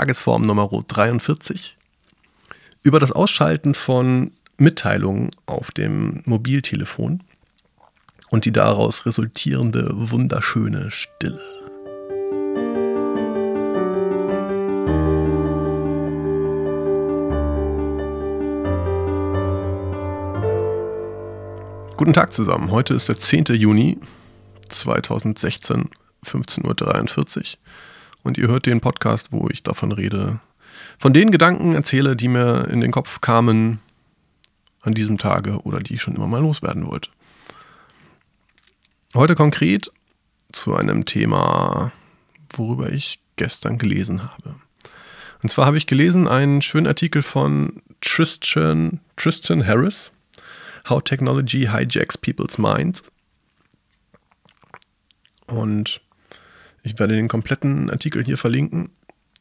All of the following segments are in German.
Tagesform Nummer 43 über das Ausschalten von Mitteilungen auf dem Mobiltelefon und die daraus resultierende wunderschöne Stille. Guten Tag zusammen. Heute ist der 10. Juni 2016, 15.43 Uhr. Und ihr hört den Podcast, wo ich davon rede, von den Gedanken erzähle, die mir in den Kopf kamen an diesem Tage oder die ich schon immer mal loswerden wollte. Heute konkret zu einem Thema, worüber ich gestern gelesen habe. Und zwar habe ich gelesen einen schönen Artikel von Tristan, Tristan Harris, How Technology Hijacks People's Minds. Und ich werde den kompletten Artikel hier verlinken.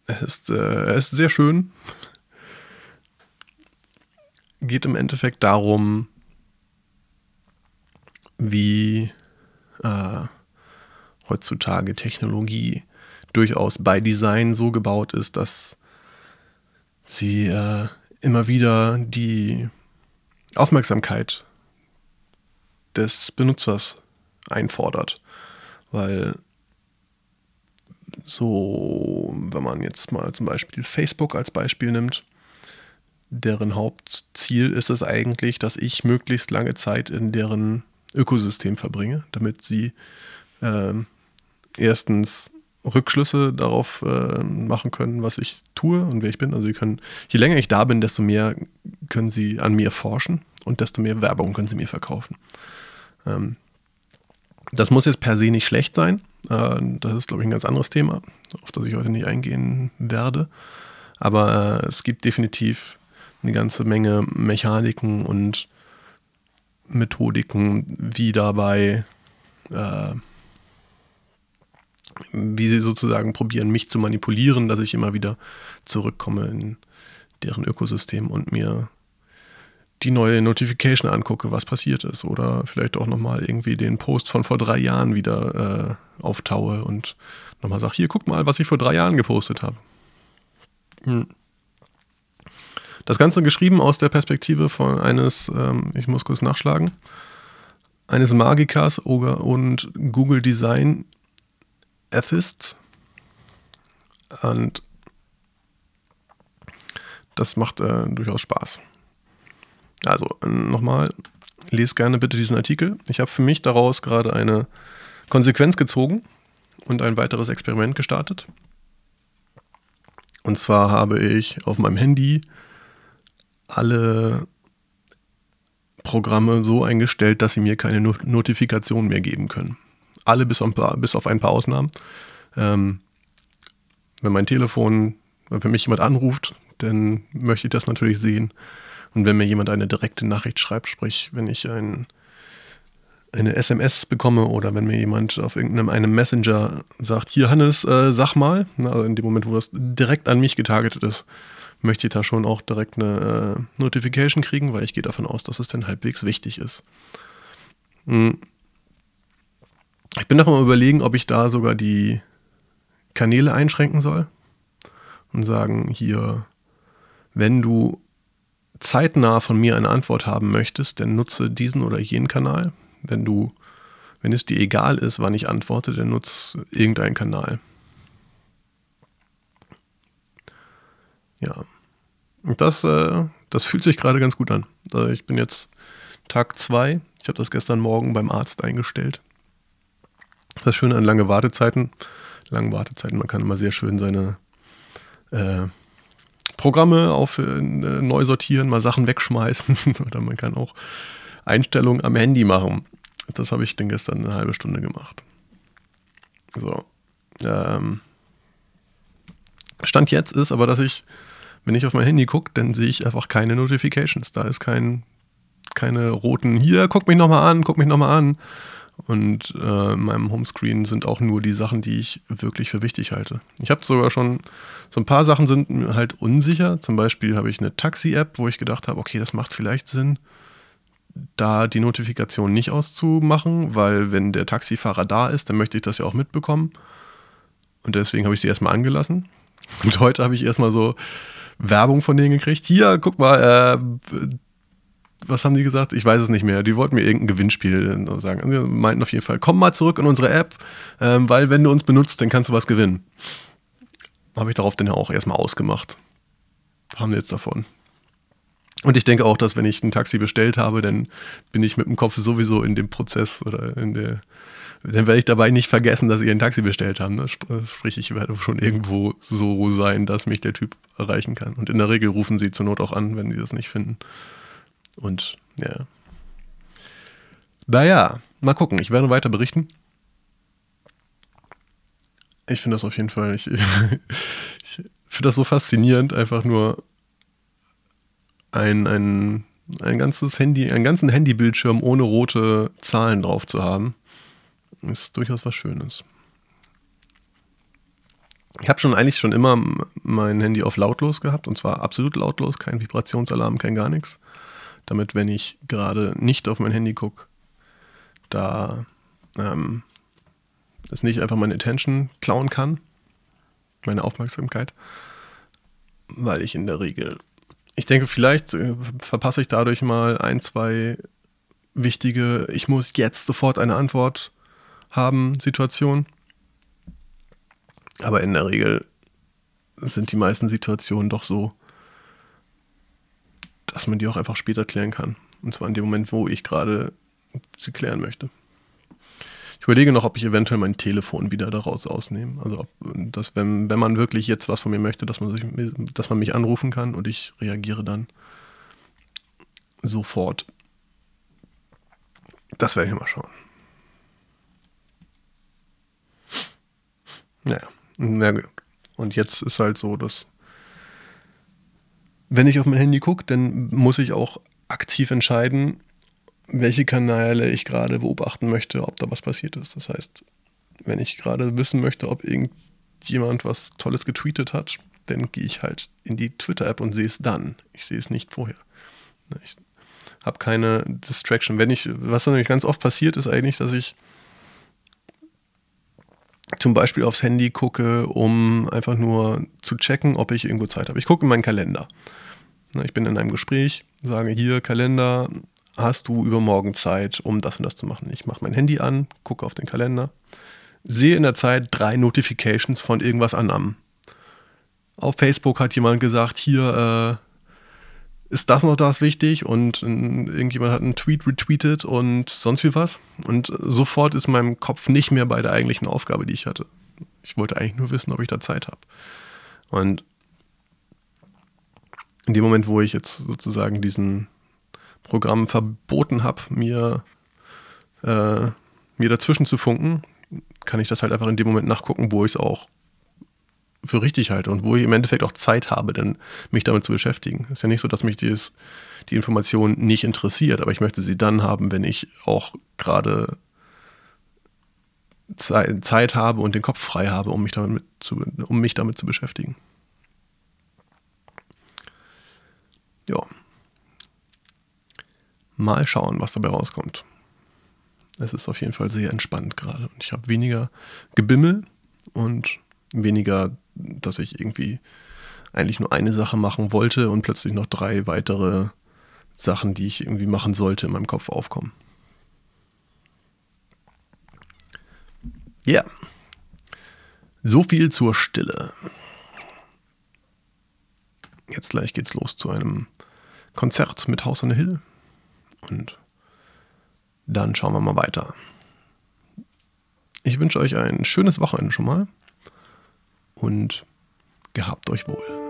Er ist, äh, er ist sehr schön. Geht im Endeffekt darum, wie äh, heutzutage Technologie durchaus bei Design so gebaut ist, dass sie äh, immer wieder die Aufmerksamkeit des Benutzers einfordert. Weil so, wenn man jetzt mal zum Beispiel Facebook als Beispiel nimmt, deren Hauptziel ist es eigentlich, dass ich möglichst lange Zeit in deren Ökosystem verbringe, damit sie äh, erstens Rückschlüsse darauf äh, machen können, was ich tue und wer ich bin. Also sie können, je länger ich da bin, desto mehr können sie an mir forschen und desto mehr Werbung können sie mir verkaufen. Ähm, das muss jetzt per se nicht schlecht sein. Äh, das ist, glaube ich, ein ganz anderes Thema, auf das ich heute nicht eingehen werde. Aber äh, es gibt definitiv eine ganze Menge Mechaniken und Methodiken, wie dabei, äh, wie sie sozusagen probieren, mich zu manipulieren, dass ich immer wieder zurückkomme in deren Ökosystem und mir die neue Notification angucke, was passiert ist. Oder vielleicht auch nochmal irgendwie den Post von vor drei Jahren wieder äh, auftaue und nochmal sage, hier, guck mal, was ich vor drei Jahren gepostet habe. Hm. Das Ganze geschrieben aus der Perspektive von eines, ähm, ich muss kurz nachschlagen, eines Magikers und Google Design Ethists. Und das macht äh, durchaus Spaß. Also nochmal, lese gerne bitte diesen Artikel. Ich habe für mich daraus gerade eine Konsequenz gezogen und ein weiteres Experiment gestartet. Und zwar habe ich auf meinem Handy alle Programme so eingestellt, dass sie mir keine Not Notifikation mehr geben können. Alle bis auf ein paar, bis auf ein paar Ausnahmen. Ähm, wenn mein Telefon, wenn mich jemand anruft, dann möchte ich das natürlich sehen. Und wenn mir jemand eine direkte Nachricht schreibt, sprich, wenn ich ein, eine SMS bekomme oder wenn mir jemand auf irgendeinem einem Messenger sagt, hier Hannes, äh, sag mal, also in dem Moment, wo das direkt an mich getargetet ist, möchte ich da schon auch direkt eine äh, Notification kriegen, weil ich gehe davon aus, dass es dann halbwegs wichtig ist. Hm. Ich bin davon überlegen, ob ich da sogar die Kanäle einschränken soll und sagen, hier, wenn du zeitnah von mir eine Antwort haben möchtest, dann nutze diesen oder jenen Kanal. Wenn du, wenn es dir egal ist, wann ich antworte, dann nutze irgendeinen Kanal. Ja. Und das, äh, das fühlt sich gerade ganz gut an. Also ich bin jetzt Tag 2. Ich habe das gestern Morgen beim Arzt eingestellt. Das Schöne an lange Wartezeiten, lange Wartezeiten, man kann immer sehr schön seine äh, Programme auf äh, neu sortieren, mal Sachen wegschmeißen oder man kann auch Einstellungen am Handy machen. Das habe ich dann gestern eine halbe Stunde gemacht. So. Ähm, Stand jetzt ist aber, dass ich, wenn ich auf mein Handy gucke, dann sehe ich einfach keine Notifications. Da ist kein, keine roten, hier, guck mich nochmal an, guck mich nochmal an. Und äh, in meinem Homescreen sind auch nur die Sachen, die ich wirklich für wichtig halte. Ich habe sogar schon, so ein paar Sachen sind halt unsicher. Zum Beispiel habe ich eine Taxi-App, wo ich gedacht habe, okay, das macht vielleicht Sinn, da die Notifikation nicht auszumachen, weil wenn der Taxifahrer da ist, dann möchte ich das ja auch mitbekommen. Und deswegen habe ich sie erstmal angelassen. Und heute habe ich erstmal so Werbung von denen gekriegt. Hier, guck mal, äh, was haben die gesagt? Ich weiß es nicht mehr. Die wollten mir irgendein Gewinnspiel äh, sagen. Die meinten auf jeden Fall, komm mal zurück in unsere App, ähm, weil wenn du uns benutzt, dann kannst du was gewinnen. Habe ich darauf dann ja auch erstmal ausgemacht. Haben wir jetzt davon. Und ich denke auch, dass wenn ich ein Taxi bestellt habe, dann bin ich mit dem Kopf sowieso in dem Prozess oder in der, dann werde ich dabei nicht vergessen, dass sie ein Taxi bestellt haben. Ne? Sprich, ich werde schon irgendwo so sein, dass mich der Typ erreichen kann. Und in der Regel rufen sie zur Not auch an, wenn sie das nicht finden. Und ja. Naja, mal gucken. Ich werde weiter berichten. Ich finde das auf jeden Fall, ich, ich finde das so faszinierend, einfach nur ein, ein, ein ganzes Handy, einen ganzen Handybildschirm ohne rote Zahlen drauf zu haben. Ist durchaus was Schönes. Ich habe schon eigentlich schon immer mein Handy auf lautlos gehabt und zwar absolut lautlos, kein Vibrationsalarm, kein gar nichts damit, wenn ich gerade nicht auf mein Handy gucke, da ähm, das nicht einfach meine Attention klauen kann, meine Aufmerksamkeit, weil ich in der Regel, ich denke, vielleicht äh, verpasse ich dadurch mal ein, zwei wichtige, ich muss jetzt sofort eine Antwort haben Situationen. Aber in der Regel sind die meisten Situationen doch so, dass man die auch einfach später klären kann. Und zwar in dem Moment, wo ich gerade sie klären möchte. Überlege noch, ob ich eventuell mein Telefon wieder daraus ausnehme. Also ob das, wenn, wenn man wirklich jetzt was von mir möchte, dass man, sich, dass man mich anrufen kann und ich reagiere dann sofort. Das werde ich mal schauen. Naja, und jetzt ist halt so, dass wenn ich auf mein Handy gucke, dann muss ich auch aktiv entscheiden, welche Kanäle ich gerade beobachten möchte, ob da was passiert ist. Das heißt, wenn ich gerade wissen möchte, ob irgendjemand was Tolles getweetet hat, dann gehe ich halt in die Twitter-App und sehe es dann. Ich sehe es nicht vorher. Ich habe keine Distraction. Wenn ich, was nämlich ganz oft passiert, ist eigentlich, dass ich zum Beispiel aufs Handy gucke, um einfach nur zu checken, ob ich irgendwo Zeit habe. Ich gucke in meinen Kalender. Ich bin in einem Gespräch, sage hier, Kalender, hast du übermorgen Zeit, um das und das zu machen? Ich mache mein Handy an, gucke auf den Kalender, sehe in der Zeit drei Notifications von irgendwas anderem. Auf Facebook hat jemand gesagt, hier äh, ist das noch das wichtig und irgendjemand hat einen Tweet retweetet und sonst wie was. Und sofort ist mein Kopf nicht mehr bei der eigentlichen Aufgabe, die ich hatte. Ich wollte eigentlich nur wissen, ob ich da Zeit habe. Und in dem Moment, wo ich jetzt sozusagen diesen Programm verboten habe, mir, äh, mir dazwischen zu funken, kann ich das halt einfach in dem Moment nachgucken, wo ich es auch für richtig halte und wo ich im Endeffekt auch Zeit habe, denn mich damit zu beschäftigen. Es ist ja nicht so, dass mich dieses, die Information nicht interessiert, aber ich möchte sie dann haben, wenn ich auch gerade Zeit habe und den Kopf frei habe, um mich damit zu, um mich damit zu beschäftigen. ja, mal schauen, was dabei rauskommt. Es ist auf jeden Fall sehr entspannt gerade und ich habe weniger Gebimmel und weniger, dass ich irgendwie eigentlich nur eine Sache machen wollte und plötzlich noch drei weitere Sachen, die ich irgendwie machen sollte, in meinem Kopf aufkommen. Ja. So viel zur Stille. Jetzt gleich geht's los zu einem Konzert mit House on the Hill. Und dann schauen wir mal weiter. Ich wünsche euch ein schönes Wochenende schon mal und gehabt euch wohl.